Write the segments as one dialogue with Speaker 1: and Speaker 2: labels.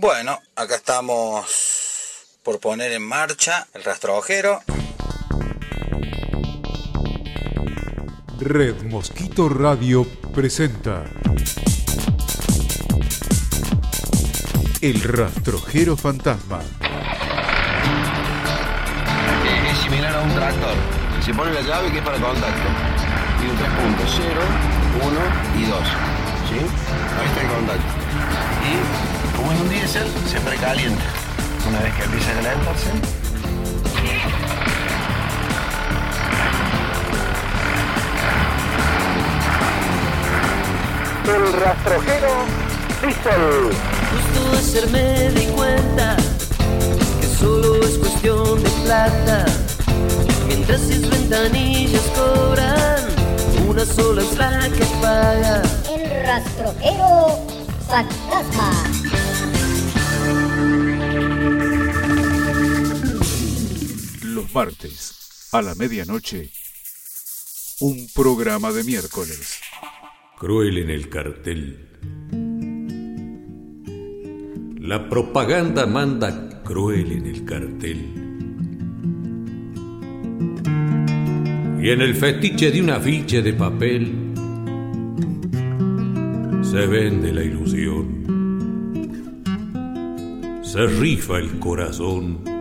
Speaker 1: Bueno, acá estamos por poner en marcha el rastrojero.
Speaker 2: Red Mosquito Radio presenta El Rastrojero Fantasma.
Speaker 3: Es similar a un tractor. Se pone la llave que es para contacto. Tiene tres puntos, 0, 1 y 2. ¿Sí? Ahí está el contacto. Y como es un diésel, se precalienta. Una vez que empieza a calentarse,
Speaker 4: El rastrojero Diesel.
Speaker 5: Justo ayer me di cuenta que solo es cuestión de plata. Mientras sus ventanillas cobran, una sola es la que paga.
Speaker 6: El rastrojero fantasma.
Speaker 2: Martes, a la medianoche, un programa de miércoles.
Speaker 7: Cruel en el cartel. La propaganda manda cruel en el cartel. Y en el fetiche de un afiche de papel se vende la ilusión. Se rifa el corazón.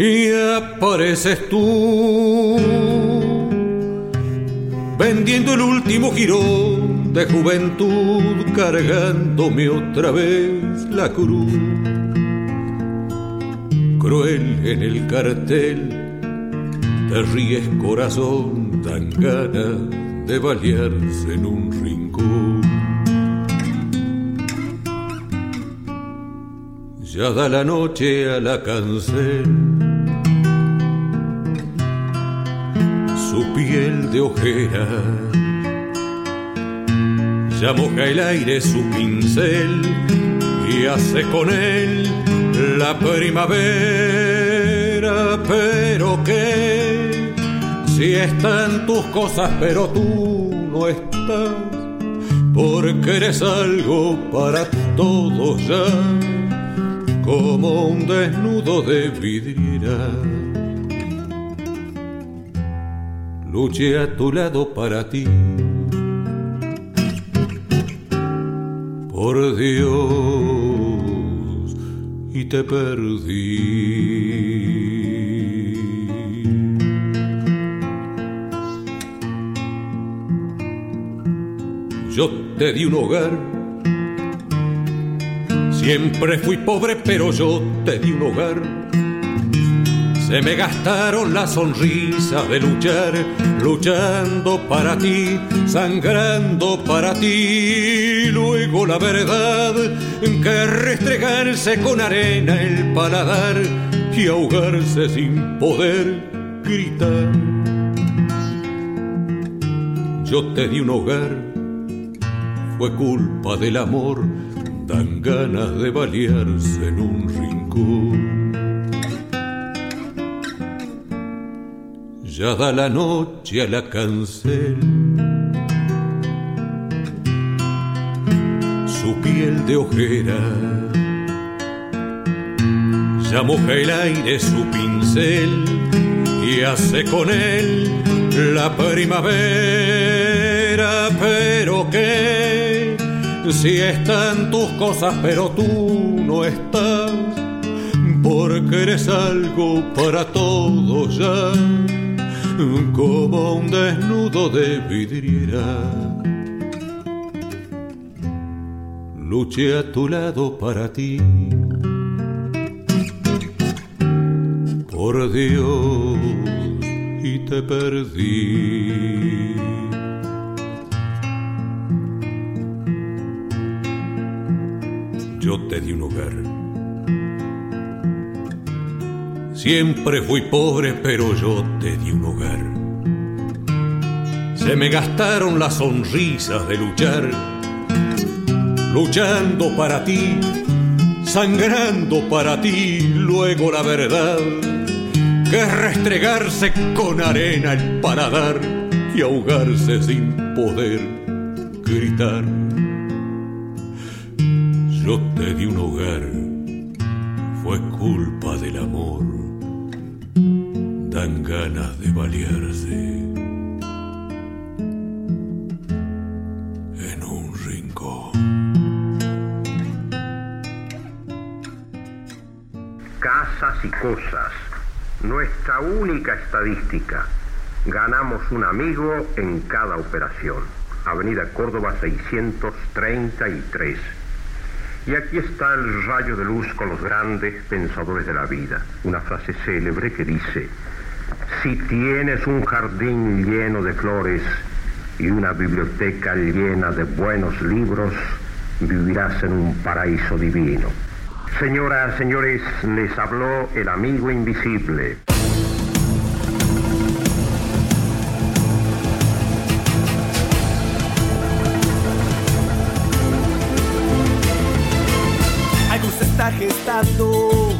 Speaker 7: Y apareces tú vendiendo el último girón de juventud, cargándome otra vez la cruz. Cruel en el cartel, te ríes corazón, dan ganas de balearse en un rincón. Ya da la noche a la cancel de ojera. Ya el aire su pincel y hace con él la primavera. Pero que si están tus cosas, pero tú no estás, porque eres algo para todos ya, como un desnudo de vidriera. Luché a tu lado para ti. Por Dios, y te perdí. Yo te di un hogar, siempre fui pobre, pero yo te di un hogar se me gastaron las sonrisas de luchar, luchando para ti, sangrando para ti. Luego la verdad que restregarse con arena el paladar y ahogarse sin poder gritar. Yo te di un hogar, fue culpa del amor, dan ganas de balearse en un rincón. Ya da la noche a la cancel. Su piel de ojera ya moja el aire su pincel y hace con él la primavera. Pero que si están tus cosas, pero tú no estás, porque eres algo para todos ya como un desnudo de vidriera. Luché a tu lado para ti. Por Dios, y te perdí. Yo te di un hogar. Siempre fui pobre, pero yo te di un hogar. Se me gastaron las sonrisas de luchar, luchando para ti, sangrando para ti, luego la verdad, que es restregarse con arena el paladar y ahogarse sin poder gritar. yo te di un hogar, fue culpa del amor. Ganas de balearse en un rincón.
Speaker 8: Casas y cosas. Nuestra única estadística. Ganamos un amigo en cada operación. Avenida Córdoba 633. Y aquí está el rayo de luz con los grandes pensadores de la vida. Una frase célebre que dice, si tienes un jardín lleno de flores y una biblioteca llena de buenos libros, vivirás en un paraíso divino. Señoras, señores, les habló el amigo invisible.
Speaker 9: Algo se está gestando,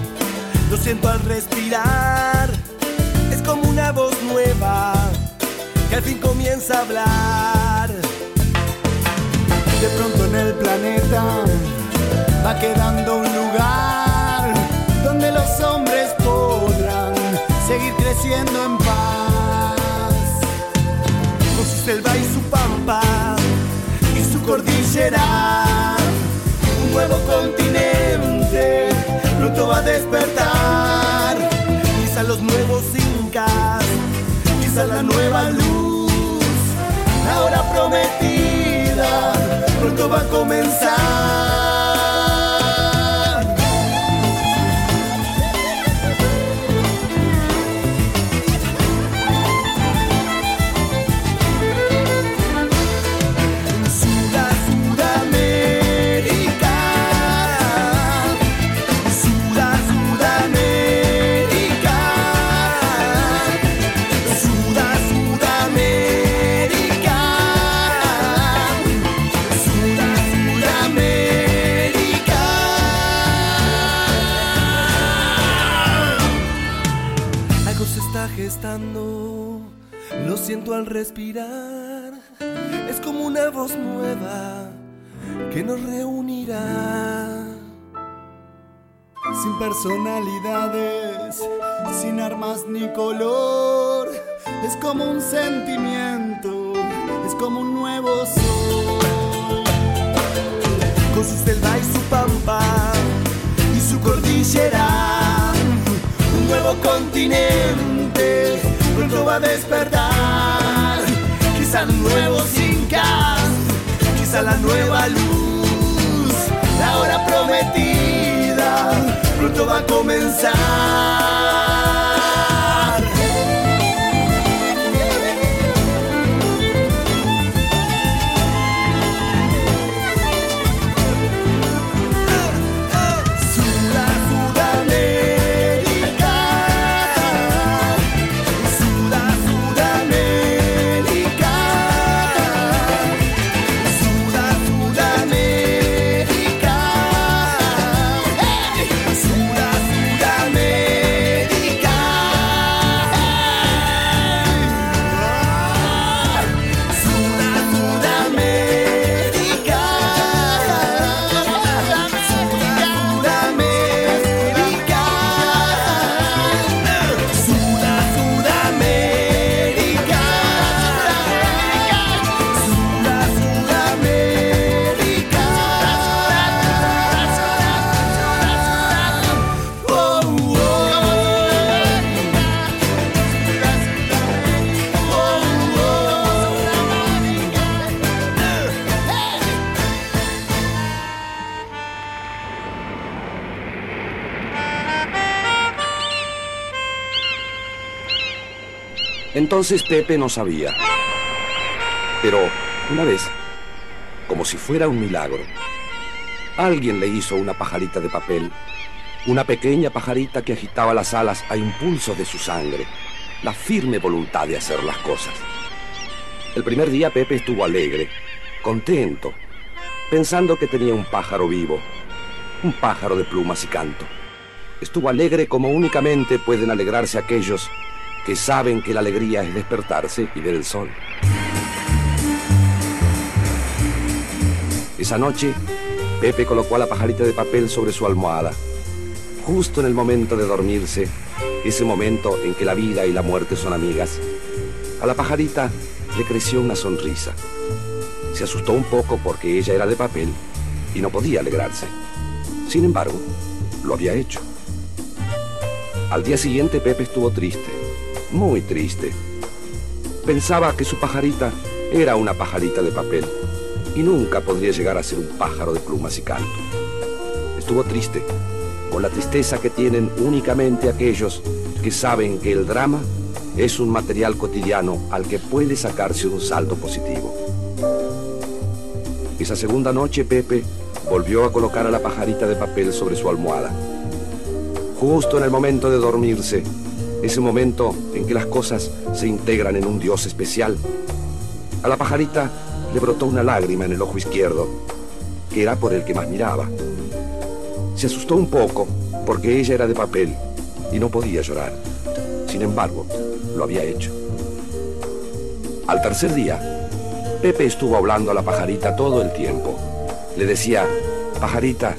Speaker 9: lo siento al respirar. Al fin comienza a hablar. De pronto en el planeta va quedando un lugar donde los hombres podrán seguir creciendo en paz. Con su selva y su pampa y su cordillera, un nuevo continente pronto va a despertar. Quizá los nuevos incas, quizá la nueva luz, prometida pronto va a comenzar. Al respirar. Es como una voz nueva que nos reunirá. Sin personalidades, sin armas ni color. Es como un sentimiento, es como un nuevo sol. Con su selva y su pampa y su cordillera. Un nuevo continente pronto va a despertar. Quizá nuevos incas, quizá la nueva luz, la hora prometida pronto va a comenzar.
Speaker 3: Entonces Pepe no sabía. Pero una vez, como si fuera un milagro, alguien le hizo una pajarita de papel, una pequeña pajarita que agitaba las alas a impulsos de su sangre, la firme voluntad de hacer las cosas. El primer día Pepe estuvo alegre, contento, pensando que tenía un pájaro vivo, un pájaro de plumas y canto. Estuvo alegre como únicamente pueden alegrarse aquellos que saben que la alegría es despertarse y ver el sol. Esa noche,
Speaker 10: Pepe colocó a la pajarita de papel sobre su almohada. Justo en el momento de dormirse, ese momento en que la vida y la muerte son amigas, a la pajarita le creció una sonrisa. Se asustó un poco porque ella era de papel y no podía alegrarse. Sin embargo, lo había hecho. Al día siguiente Pepe estuvo triste, muy triste. Pensaba que su pajarita era una pajarita de papel y nunca podría llegar a ser un pájaro de plumas y canto. Estuvo triste, con la tristeza que tienen únicamente aquellos que saben que el drama es un material cotidiano al que puede sacarse un saldo positivo. Esa segunda noche Pepe volvió a colocar a la pajarita de papel sobre su almohada. Justo en el momento de dormirse, ese momento en que las cosas se integran en un Dios especial, a la pajarita le brotó una lágrima en el ojo izquierdo, que era por el que más miraba. Se asustó un poco porque ella era de papel y no podía llorar. Sin embargo, lo había hecho. Al tercer día, Pepe estuvo hablando a la pajarita todo el tiempo. Le decía, pajarita,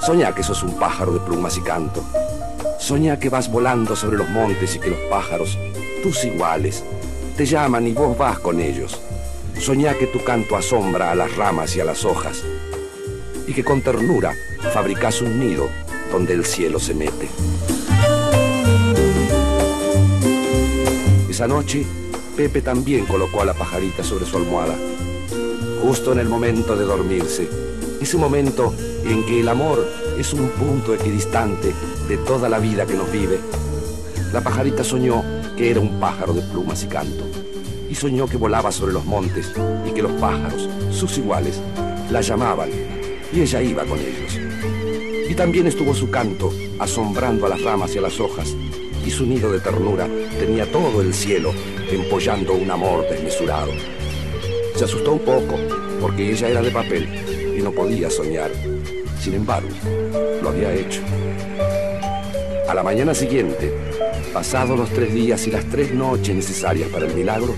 Speaker 10: soñá que sos un pájaro de plumas y canto. Soñá que vas volando sobre los montes y que los pájaros, tus iguales, te llaman y vos vas con ellos. Soñá que tu canto asombra a las ramas y a las hojas y que con ternura fabricas un nido donde el cielo se mete. Esa noche, Pepe también colocó a la pajarita sobre su almohada, justo en el momento de dormirse, ese momento en que el amor es un punto equidistante de toda la vida que nos vive. La pajarita soñó que era un pájaro de plumas y canto, y soñó que volaba sobre los montes y que los pájaros, sus iguales, la llamaban, y ella iba con ellos. Y también estuvo su canto, asombrando a las ramas y a las hojas, y su nido de ternura tenía todo el cielo empollando un amor desmesurado. Se asustó un poco porque ella era de papel y no podía soñar. Sin embargo, lo había hecho. A la mañana siguiente, pasados los tres días y las tres noches necesarias para el milagro,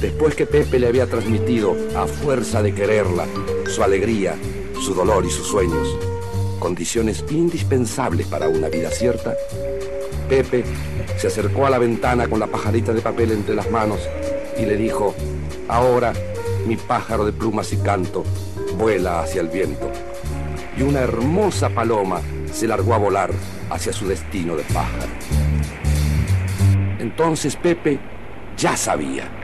Speaker 10: después que Pepe le había transmitido, a fuerza de quererla, su alegría, su dolor y sus sueños, condiciones indispensables para una vida cierta, Pepe se acercó a la ventana con la pajarita de papel entre las manos y le dijo, ahora mi pájaro de plumas y canto vuela hacia el viento. Y una hermosa paloma se largó a volar hacia su destino de pájaro. Entonces Pepe ya sabía.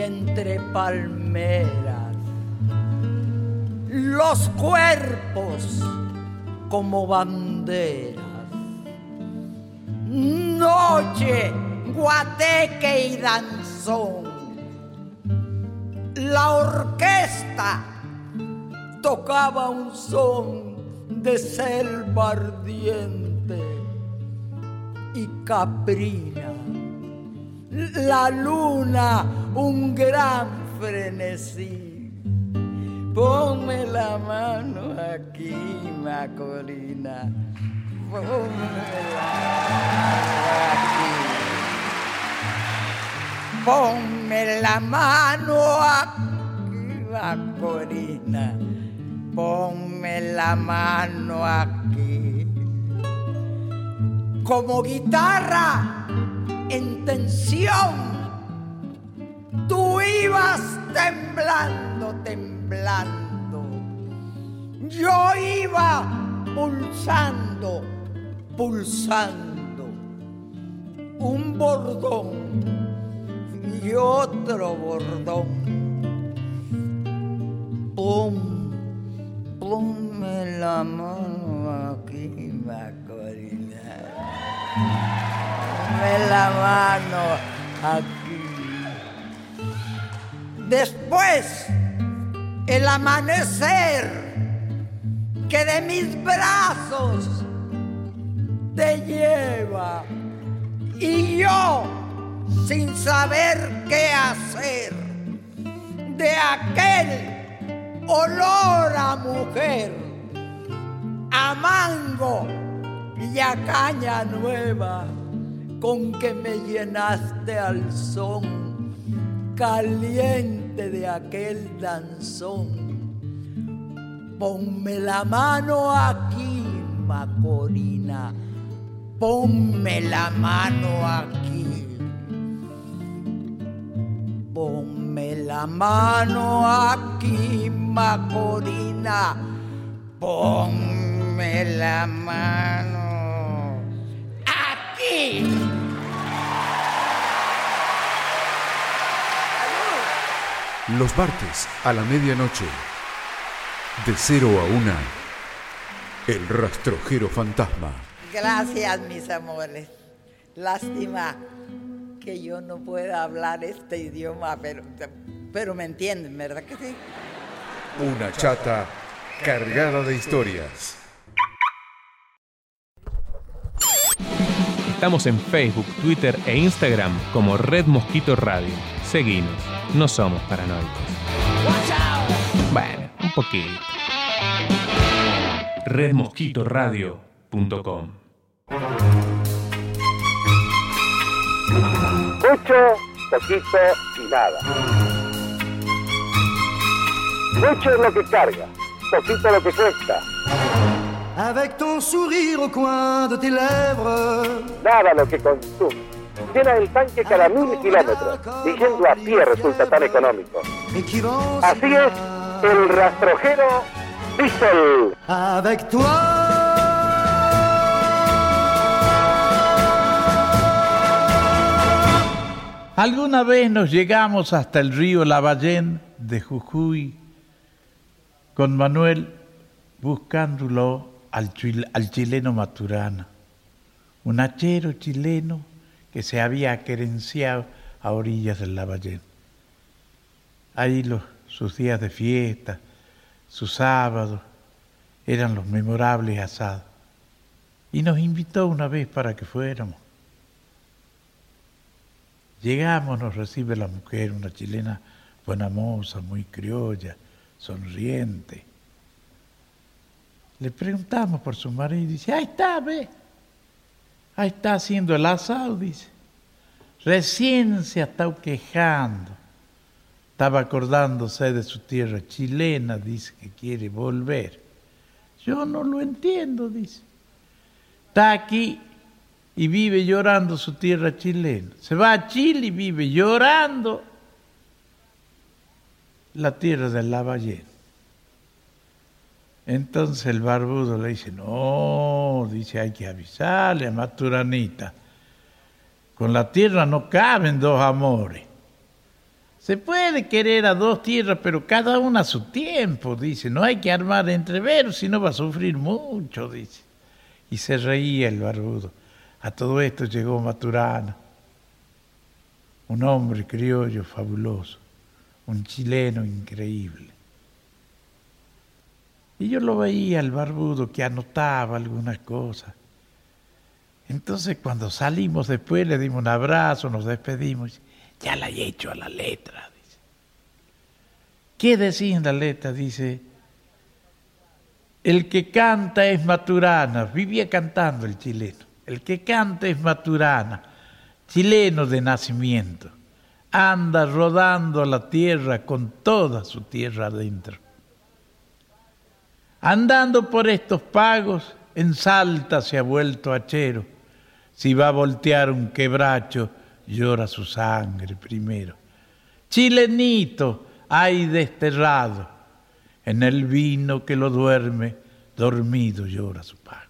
Speaker 11: Entre palmeras. Los cuerpos como banderas. Noche, guateque y danzón. La orquesta tocaba un son de selva ardiente y caprina. La luna, un gran frenesí. Ponme la mano aquí, Macorina. Ponme la mano aquí. Ponme la mano aquí, Macorina. Ponme la mano aquí. Como guitarra en tensión, tú ibas temblando, temblando. yo iba pulsando, pulsando un bordón y otro bordón. Pum, ponme la mano aquí, Macorina. Ponme la mano aquí. Después, el amanecer que de mis brazos te lleva. Y yo sin saber qué hacer de aquel olor a mujer, a mango y a caña nueva con que me llenaste al son caliente de aquel danzón Ponme la mano aquí, Macorina. Ponme la mano aquí. Ponme la mano aquí, Macorina. Ponme la mano aquí.
Speaker 2: Los martes a la medianoche. De cero a una, el rastrojero fantasma.
Speaker 11: Gracias, mis amores. Lástima que yo no pueda hablar este idioma, pero, pero me entienden, ¿verdad que sí?
Speaker 2: Una chata cargada de historias.
Speaker 12: Estamos en Facebook, Twitter e Instagram como Red Mosquito Radio. Seguinos, no somos paranoicos. Bueno, un poquito. redmosquitoradio.com
Speaker 4: Mucho, poquito y nada. Mucho es lo que carga, poquito lo que cuesta.
Speaker 9: Avec ton sourire au coin de tes lèvres.
Speaker 4: Nada lo que consume. Llena el tanque cada mil kilómetros y yendo a pie resulta tan económico. Así es el rastrojero Diesel.
Speaker 9: Avec toi.
Speaker 13: Alguna vez nos llegamos hasta el río Lavallén de Jujuy con Manuel buscándolo al, chil- al chileno Maturana, un hachero chileno que se había querenciado a orillas del Lavallén. Ahí los, sus días de fiesta, sus sábados, eran los memorables asados. Y nos invitó una vez para que fuéramos. Llegamos, nos recibe la mujer, una chilena buena moza, muy criolla, sonriente. Le preguntamos por su marido y dice, ahí está, ve. Ahí está haciendo el asado, dice. Recién se ha estado quejando. Estaba acordándose de su tierra chilena, dice que quiere volver. Yo no lo entiendo, dice. Está aquí y vive llorando su tierra chilena. Se va a Chile y vive llorando la tierra del Lavallén. Entonces el barbudo le dice, no, dice, hay que avisarle a Maturanita. Con la tierra no caben dos amores. Se puede querer a dos tierras, pero cada una a su tiempo, dice. No hay que armar entreveros, si no va a sufrir mucho, dice. Y se reía el barbudo. A todo esto llegó Maturana, un hombre criollo fabuloso, un chileno increíble. Y yo lo veía al barbudo que anotaba algunas cosas. Entonces cuando salimos después le dimos un abrazo, nos despedimos. Ya la he hecho a la letra, dice. ¿Qué decía en la letra? Dice, el que canta es Maturana, vivía cantando el chileno. El que canta es Maturana, chileno de nacimiento. Anda rodando la tierra con toda su tierra adentro. Andando por estos pagos, en Salta se ha vuelto hachero. Si va a voltear un quebracho, llora su sangre primero. Chilenito hay desterrado, En el vino que lo duerme, dormido llora su pago.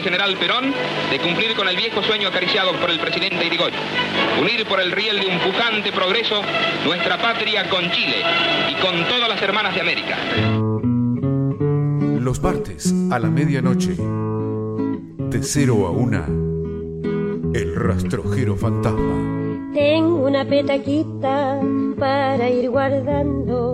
Speaker 14: El general Perón de cumplir con el viejo sueño acariciado por el presidente Irigoyen. Unir por el riel de un pujante progreso nuestra patria con Chile y con todas las hermanas de América.
Speaker 2: Los martes a la medianoche, de 0 a 1, el rastrojero fantasma.
Speaker 15: Tengo una petaquita para ir guardando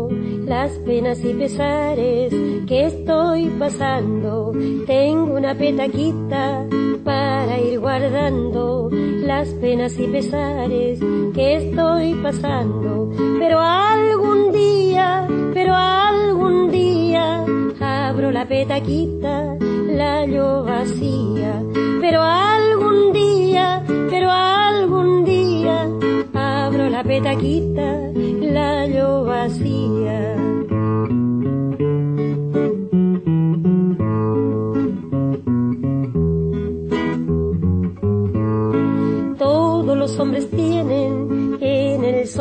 Speaker 15: las penas y pesares que estoy pasando. Tengo una petaquita para ir guardando las penas y pesares que estoy pasando. Pero algún día, pero algún día abro la petaquita, la yo vacía. Pero algún día, pero algún día abro la petaquita,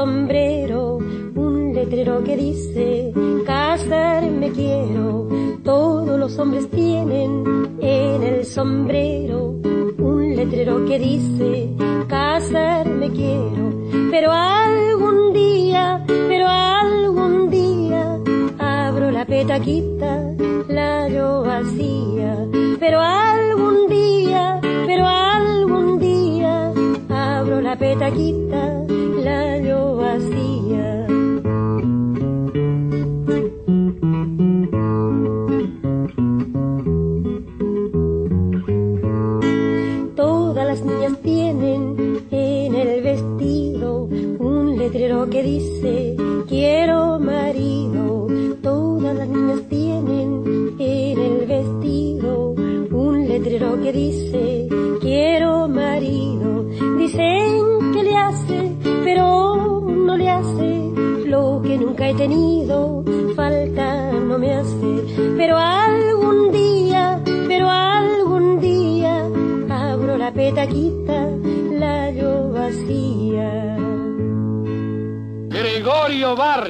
Speaker 15: sombrero un letrero que dice casarme quiero. Todos los hombres tienen en el sombrero un letrero que dice casarme quiero. Pero algún día, pero algún día abro la petaquita, la yo vacía. Pero algún día, pero algún día abro la petaquita, he tenido. Falta no me hace, pero algún día, pero algún día abro la petaquita, la yo vacía.
Speaker 16: Gregorio Barrios.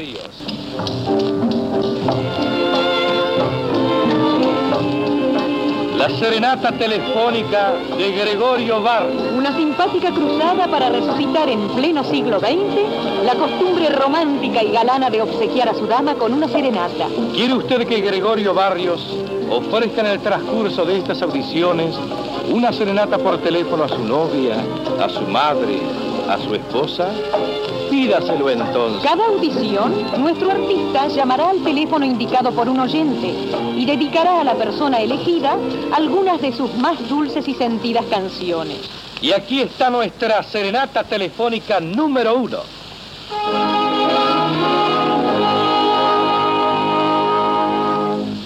Speaker 16: La serenata telefónica de Gregorio Barrios.
Speaker 17: Una simpática cruzada para resucitar en pleno siglo XX la costumbre romántica y galana de obsequiar a su dama con una serenata.
Speaker 16: ¿Quiere usted que Gregorio Barrios ofrezca en el transcurso de estas audiciones una serenata por teléfono a su novia, a su madre, a su esposa, pídaselo entonces.
Speaker 17: Cada audición, nuestro artista llamará al teléfono indicado por un oyente y dedicará a la persona elegida algunas de sus más dulces y sentidas canciones.
Speaker 16: Y aquí está nuestra serenata telefónica número uno.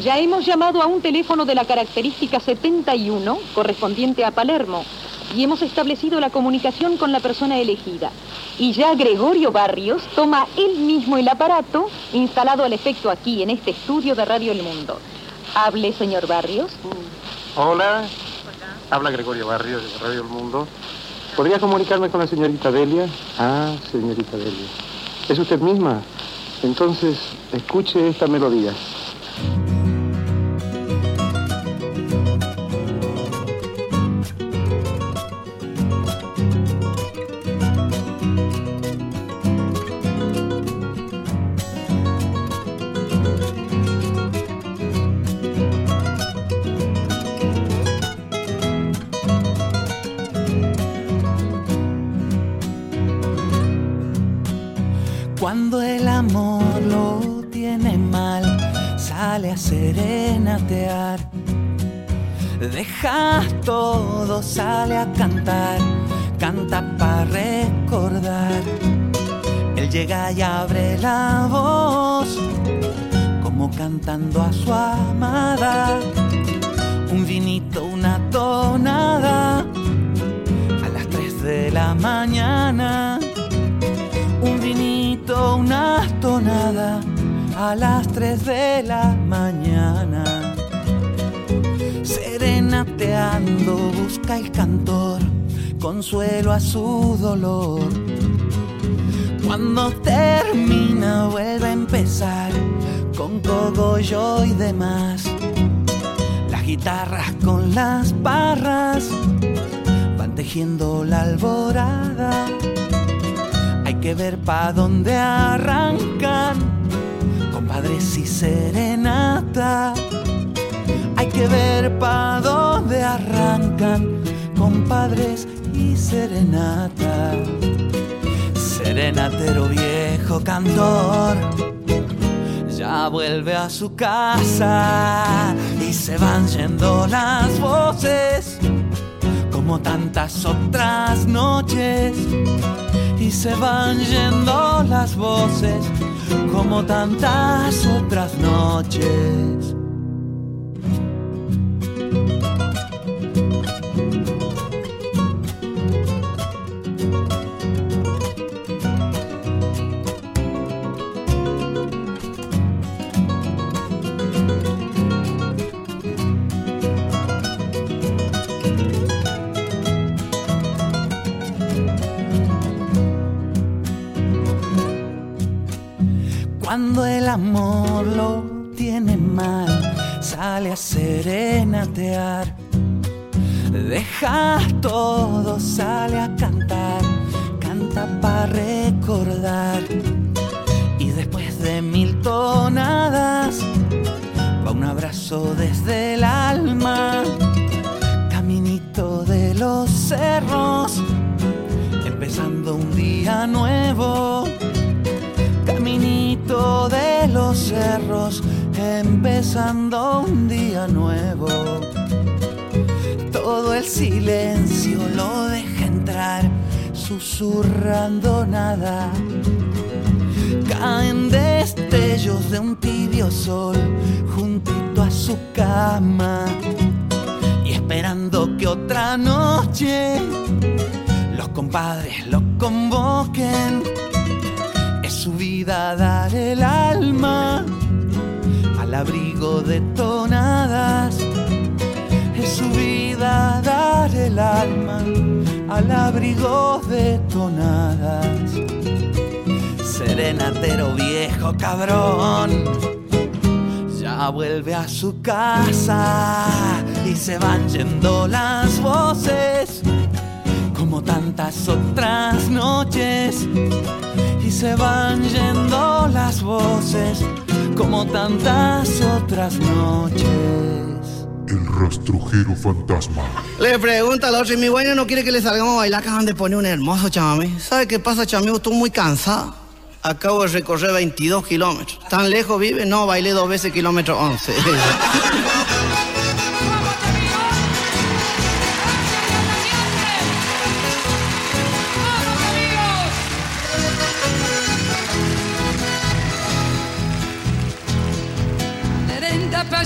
Speaker 17: Ya hemos llamado a un teléfono de la característica 71, correspondiente a Palermo, y hemos establecido la comunicación con la persona elegida. Y ya Gregorio Barrios toma él mismo el aparato instalado al efecto aquí, en este estudio de Radio El Mundo. Hable, señor Barrios.
Speaker 18: Hola. Habla Gregorio Barrios de Radio El Mundo. ¿Podría comunicarme con la señorita Delia? Ah, señorita Delia. ¿Es usted misma? Entonces, escuche esta melodía.
Speaker 19: Cuando el amor lo tiene mal, sale a serenatear. Deja todo, sale a cantar, canta para recordar. Él llega y abre la voz, como cantando a su amada. Un vinito, una tonada, a las 3 de la mañana un vinito, una tonada a las 3 de la mañana. Serenateando busca el cantor consuelo a su dolor. Cuando termina vuelve a empezar con cogollo y demás. Las guitarras con las barras van tejiendo la alborada que ver pa' dónde arrancan, compadres y serenata. Hay que ver pa' dónde arrancan, compadres y serenata. Serenatero viejo cantor, ya vuelve a su casa y se van yendo las voces como tantas otras noches y se van yendo las voces como tantas otras noches. Cuando el amor lo tiene mal, sale a serenatear. Deja todo, sale a cantar, canta para recordar. Y después de mil tonadas, va un abrazo desde el alma, caminito de los cerros, empezando un día nuevo de los cerros, empezando un día nuevo. Todo el silencio lo deja entrar, susurrando nada. Caen destellos de un tibio sol juntito a su cama y esperando que otra noche los compadres lo convoquen su vida dar el alma al abrigo de tonadas. Es su vida dar el alma al abrigo de tonadas. Serenatero viejo cabrón, ya vuelve a su casa y se van yendo las voces como tantas otras noches y se van yendo las voces como tantas otras noches.
Speaker 2: El rastrojero fantasma.
Speaker 20: Le pregunta al otro, y mi güey no quiere que le salgamos a bailar, acaban de poner un hermoso chamamé. ¿Sabe qué pasa, chamigo? Estoy muy cansado. Acabo de recorrer 22 kilómetros. ¿Tan lejos vive? No, bailé dos veces kilómetro 11.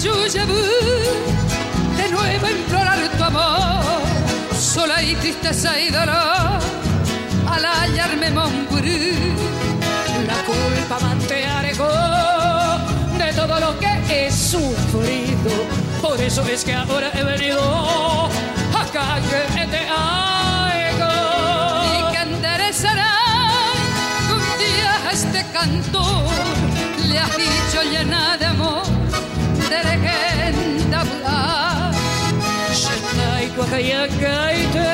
Speaker 21: Merenda payuya de nuevo implorar tu amor, sola y tristeza y dolor, al hallarme Montpurú, la culpa mantearego de todo lo que he sufrido, por eso es que ahora he venido acá que te hago y que enderezará un día a este cantor le has dicho llena de amor Shenai Guajayakaite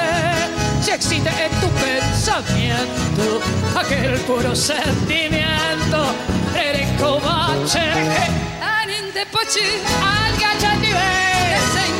Speaker 21: si existe en tu pensamiento aquel puro sentimiento Erekobache Anin de pochi al gachanive desengañote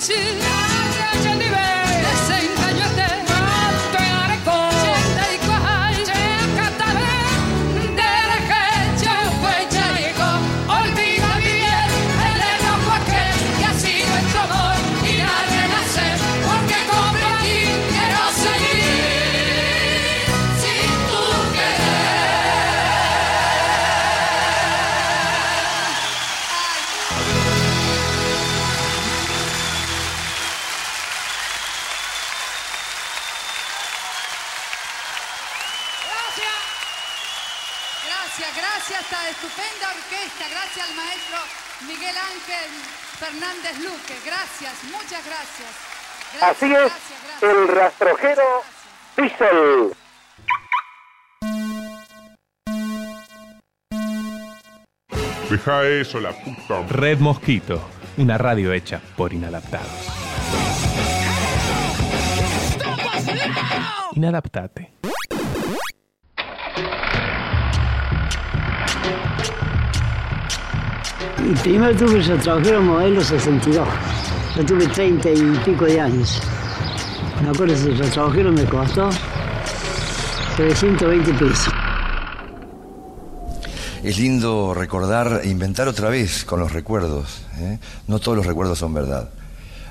Speaker 21: Anin
Speaker 4: rastrojero Diesel.
Speaker 2: Deja eso, la puta.
Speaker 12: Red Mosquito, una radio hecha por inadaptados. Inadaptate.
Speaker 22: Y primero tuve el trabajero modelo 62. Yo tuve 30 y pico de años. Me acuerdo si el trabajero me costó 320 pesos.
Speaker 23: Es lindo recordar e inventar otra vez con los recuerdos. ¿eh? No todos los recuerdos son verdad.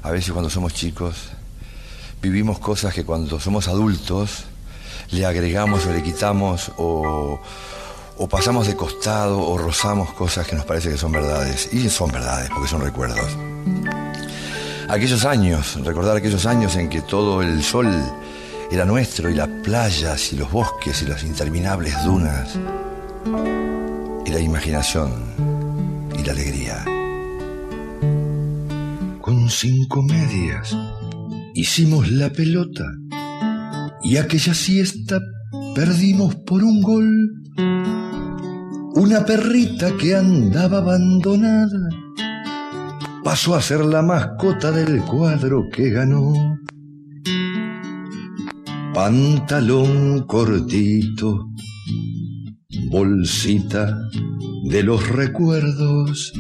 Speaker 23: A veces cuando somos chicos vivimos cosas que cuando somos adultos le agregamos o le quitamos o, o pasamos de costado o rozamos cosas que nos parece que son verdades. Y son verdades porque son recuerdos. Aquellos años, recordar aquellos años en que todo el sol era nuestro y las playas y los bosques y las interminables dunas y la imaginación y la alegría. Con cinco medias hicimos la pelota y aquella siesta perdimos por un gol. Una perrita que andaba abandonada pasó a ser la mascota del cuadro que ganó. Pantalón cortito, bolsita de los recuerdos.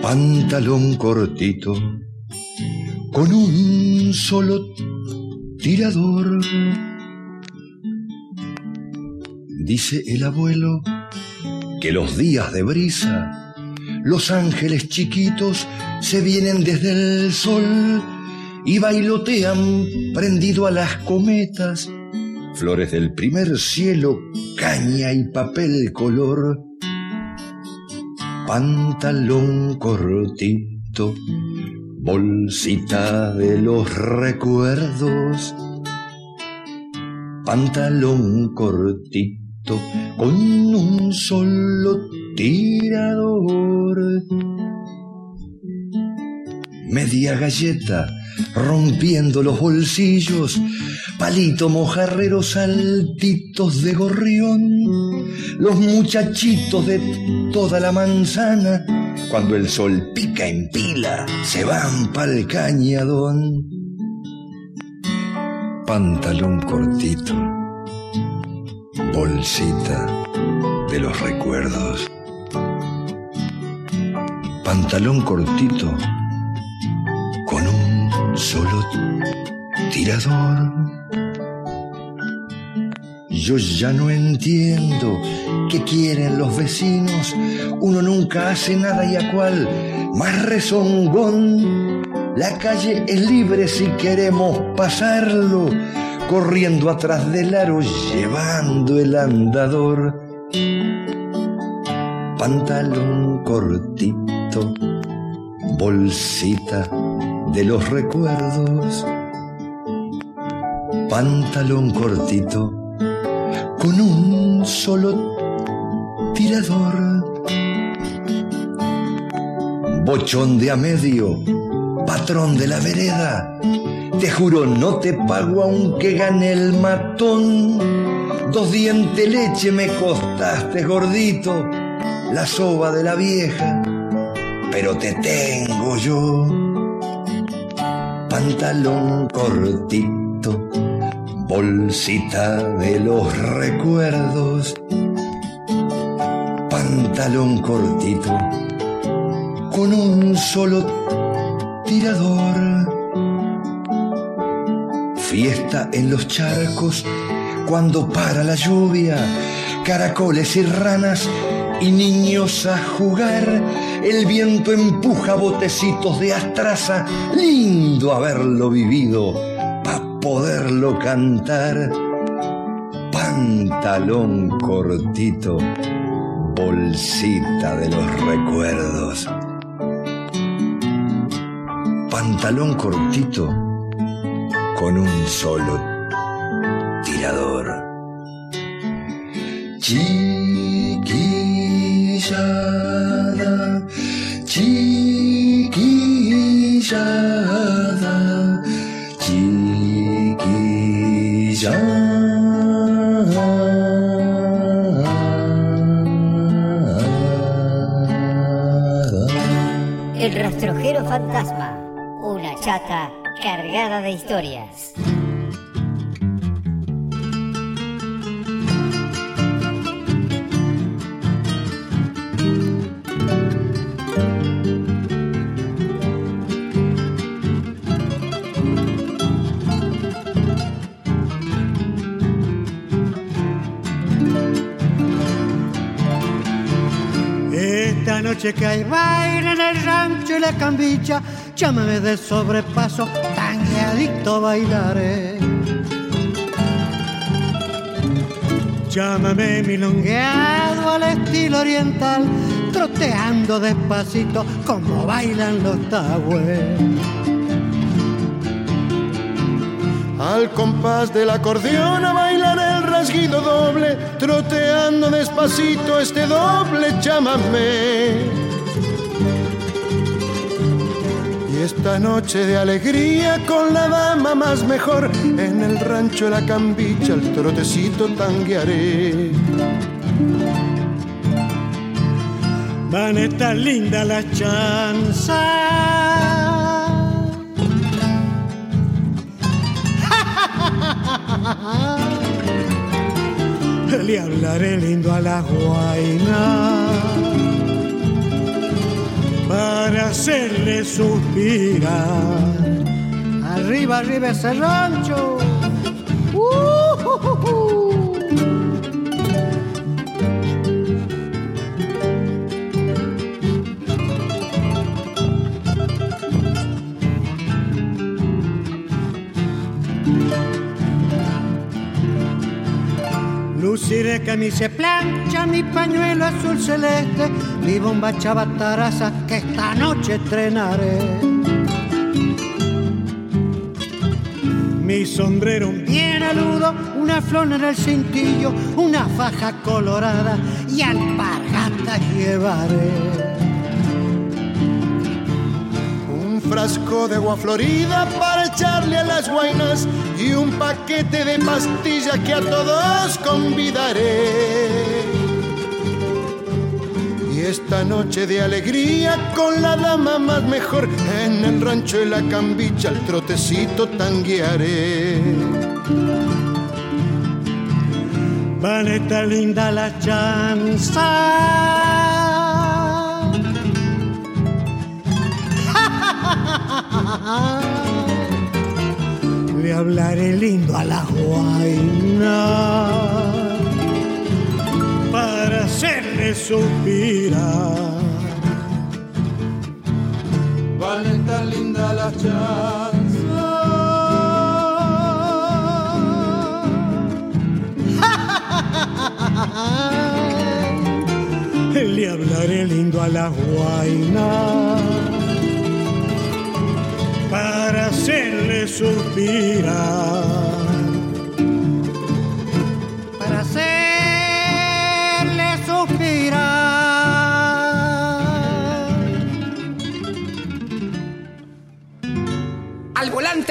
Speaker 23: Pantalón cortito, con un solo tirador. Dice el abuelo que los días de brisa, los ángeles chiquitos se vienen desde el sol y bailotean prendido a las cometas, flores del primer cielo, caña y papel color, pantalón cortito, bolsita de los recuerdos, pantalón cortito con un solo tirador. Media galleta rompiendo los bolsillos, palito mojarrero saltitos de gorrión, los muchachitos de toda la manzana, cuando el sol pica en pila, se van pa'l cañadón. Pantalón cortito, bolsita de los recuerdos. Pantalón cortito con un solo tirador. Yo ya no entiendo qué quieren los vecinos. Uno nunca hace nada y a cual más rezongón. La calle es libre si queremos pasarlo, corriendo atrás del aro, llevando el andador. Pantalón cortito, bolsita de los recuerdos. Pantalón cortito con un solo tirador. Bochón de a medio, patrón de la vereda. Te juro, no te pago aunque gane el matón. Dos dientes leche me costaste, gordito, la soba de la vieja, pero te tengo yo. Pantalón cortito, bolsita de los recuerdos. Pantalón cortito, con un solo tirador. Fiesta en los charcos cuando para la lluvia, caracoles y ranas y niños a jugar. El viento empuja botecitos de astraza, lindo haberlo vivido para poderlo cantar. Pantalón cortito, bolsita de los recuerdos. Pantalón cortito con un solo tirador.
Speaker 6: Fantasma. Una chata cargada de historias.
Speaker 24: Noche que hay baile en el rancho y la cambicha, llámame de sobrepaso, tangueadito bailaré. Llámame milongueado al estilo oriental, troteando despacito como bailan los tagües.
Speaker 25: Al compás del acordeón a bailar rasguido doble, troteando despacito este doble chámame. Y esta noche de alegría con la dama más mejor, en el rancho la cambicha el trotecito tanguearé.
Speaker 24: Van a estar lindas las chanzas. Le hablaré lindo a la guaina para hacerle suspirar. Arriba, arriba ese rancho. Luciré se plancha, mi pañuelo azul celeste, mi bomba chavataraza que esta noche estrenaré. Mi sombrero bien aludo, una flor en el cintillo, una faja colorada y alpargatas llevaré.
Speaker 25: Frasco de agua florida para echarle a las guainas y un paquete de pastillas que a todos convidaré. Y esta noche de alegría con la dama más mejor en el rancho de la cambicha el trotecito tanguearé.
Speaker 24: Vaneta linda la chanza. Le hablaré lindo a la guaina para hacerle suspirar.
Speaker 25: Vaneta linda la chanza.
Speaker 24: Le hablaré lindo a la guaina para hacerle suspirar.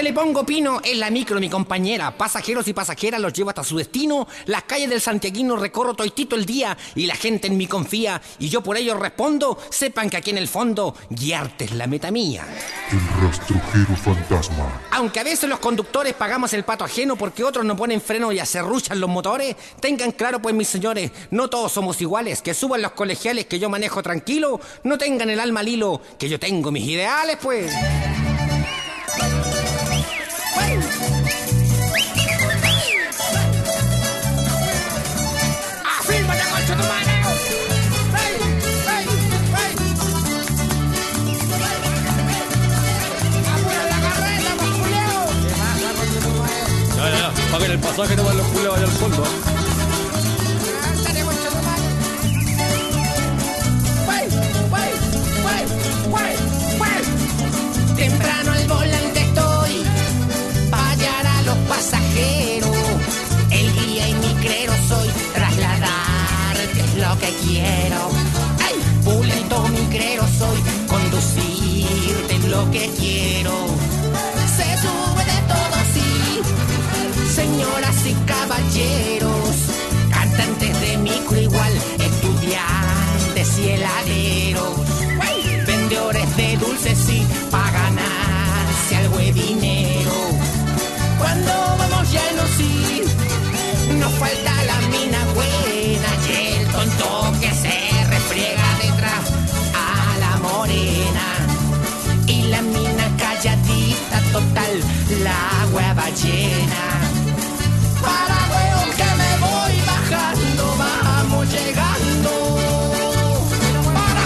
Speaker 26: Le pongo pino, en la micro mi compañera. Pasajeros y pasajeras los llevo hasta su destino. Las calles del Santiaguino recorro toitito el día y la gente en mí confía y yo por ello respondo. Sepan que aquí en el fondo guiarte es la meta mía.
Speaker 2: El rastrojero fantasma.
Speaker 26: Aunque a veces los conductores pagamos el pato ajeno porque otros no ponen freno y acerruchan los motores, tengan claro pues mis señores, no todos somos iguales, que suban los colegiales que yo manejo tranquilo, no tengan el alma al hilo, que yo tengo mis ideales pues.
Speaker 27: El pasaje, no van los culeos allá al fondo.
Speaker 26: Que quiero. ¡Ay! Pulento mi crero soy, conducirte es lo que quiero. Se sube de todo, sí, señoras y caballeros, cantantes de micro igual, estudiantes y heladeros, la hueva llena. Para weón que me voy bajando, vamos llegando. ¡Para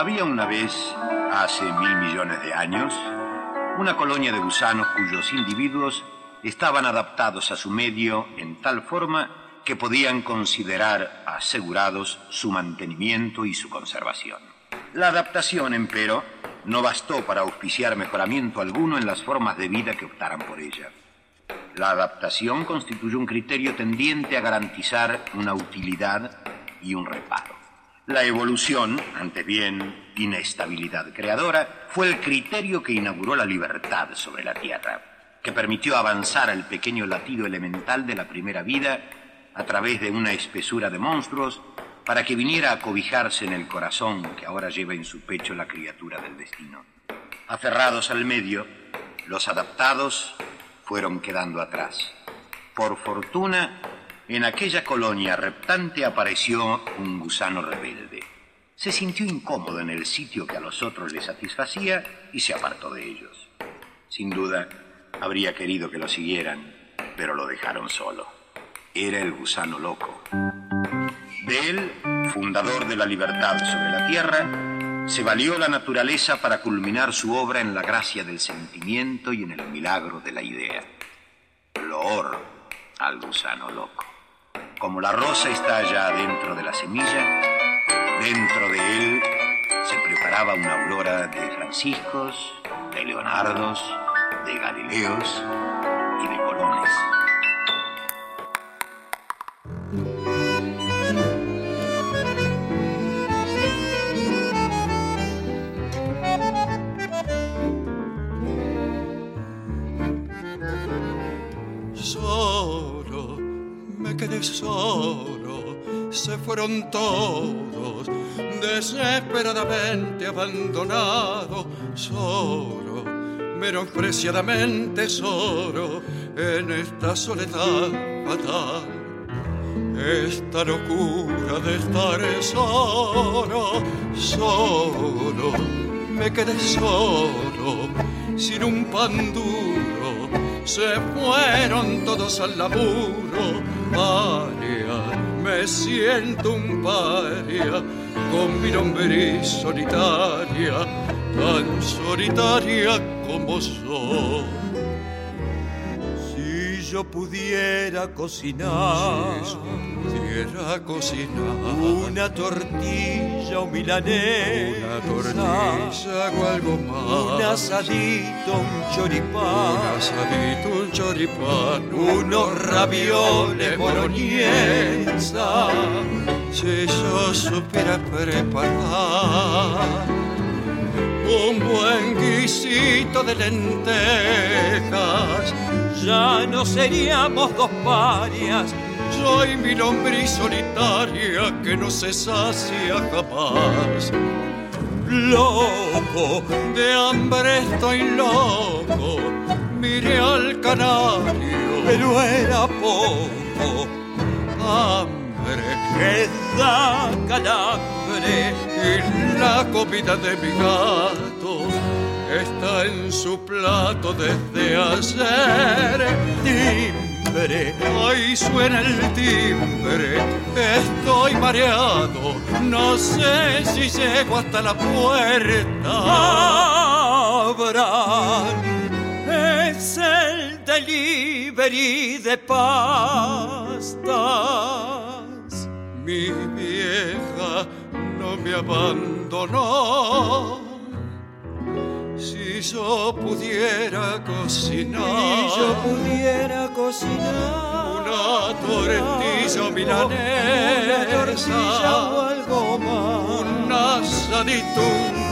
Speaker 28: Había una vez, hace mil millones de años, una colonia de gusanos cuyos individuos estaban adaptados a su medio en tal forma que podían considerar asegurados su mantenimiento y su conservación. La adaptación, empero, no bastó para auspiciar mejoramiento alguno en las formas de vida que optaran por ella. La adaptación constituye un criterio tendiente a garantizar una utilidad y un reparo. La evolución, ante bien inestabilidad creadora, fue el criterio que inauguró la libertad sobre la Tierra, que permitió avanzar al pequeño latido elemental de la primera vida a través de una espesura de monstruos para que viniera a cobijarse en el corazón que ahora lleva en su pecho la criatura del destino. Aferrados al medio, los adaptados fueron quedando atrás. Por fortuna, en aquella colonia reptante apareció un gusano rebelde. Se sintió incómodo en el sitio que a los otros le satisfacía y se apartó de ellos. Sin duda, habría querido que lo siguieran, pero lo dejaron solo. Era el gusano loco. De él, fundador de la libertad sobre la tierra, se valió la naturaleza para culminar su obra en la gracia del sentimiento y en el milagro de la idea. Loor al gusano loco. Como la rosa está ya dentro de la semilla, dentro de él se preparaba una aurora de Franciscos, de Leonardos, de Galileos y de Colones.
Speaker 29: Solo, me quedé solo, se fueron todos, desesperadamente abandonado, solo, menospreciadamente solo, en esta soledad fatal. Esta locura de estar solo, solo, me quedé solo, sin un pan duro, se fueron todos al laburo. Paria, me siento un paria, con mi lombriz solitaria, tan solitaria como soy. Si yo pudiera cocinar, si yo pudiera cocinar. una tortilla o milanesa, una tortilla. o algo más, un asadito, un choripán, un asadito, un choripán, unos ravioles boloñesa, si yo supiera preparar un buen guisito de lentejas. Ya no seríamos dos parias, yo y mi lombriz solitaria que no se sacia jamás. Loco, de hambre estoy loco, miré al canario, pero era poco. Hambre que da y la comida de mi gato está en su plato desde ayer. Timbre, hoy suena el timbre, estoy mareado, no sé si llego hasta la puerta. Abran, es el delivery de pastas. Mi no me abandonó. Si yo pudiera cocinar,
Speaker 30: Si yo pudiera cocinar
Speaker 29: una tortilla milanesa,
Speaker 30: una tortilla o algo más,
Speaker 29: un asadito,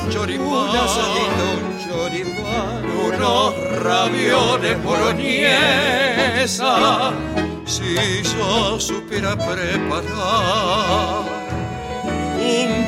Speaker 29: un choripán,
Speaker 30: un asadito, un choripán,
Speaker 29: unos ravioles boloñesa, si yo supiera preparar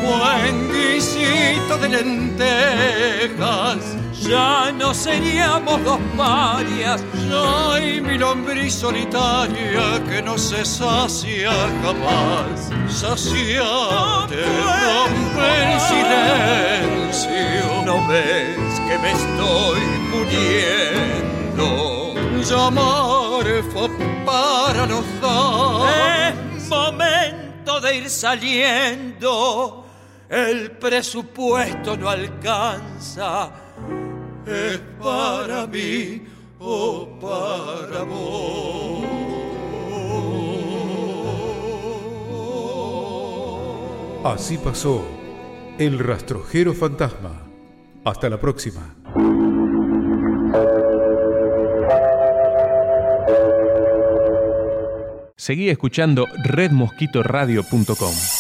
Speaker 29: buen guisito de lentejas. Ya no seríamos dos parias, yo y mi lombriz solitaria que no se sacia jamás. Saciate, rompe el silencio. No ves que me estoy muriendo. Llamar fue para los dos.
Speaker 30: Es momento de ir saliendo, el presupuesto no alcanza.
Speaker 29: Es para mí o para vos.
Speaker 2: Así pasó El Rastrojero Fantasma. Hasta la próxima.
Speaker 12: Seguí escuchando redmosquitoradio.com.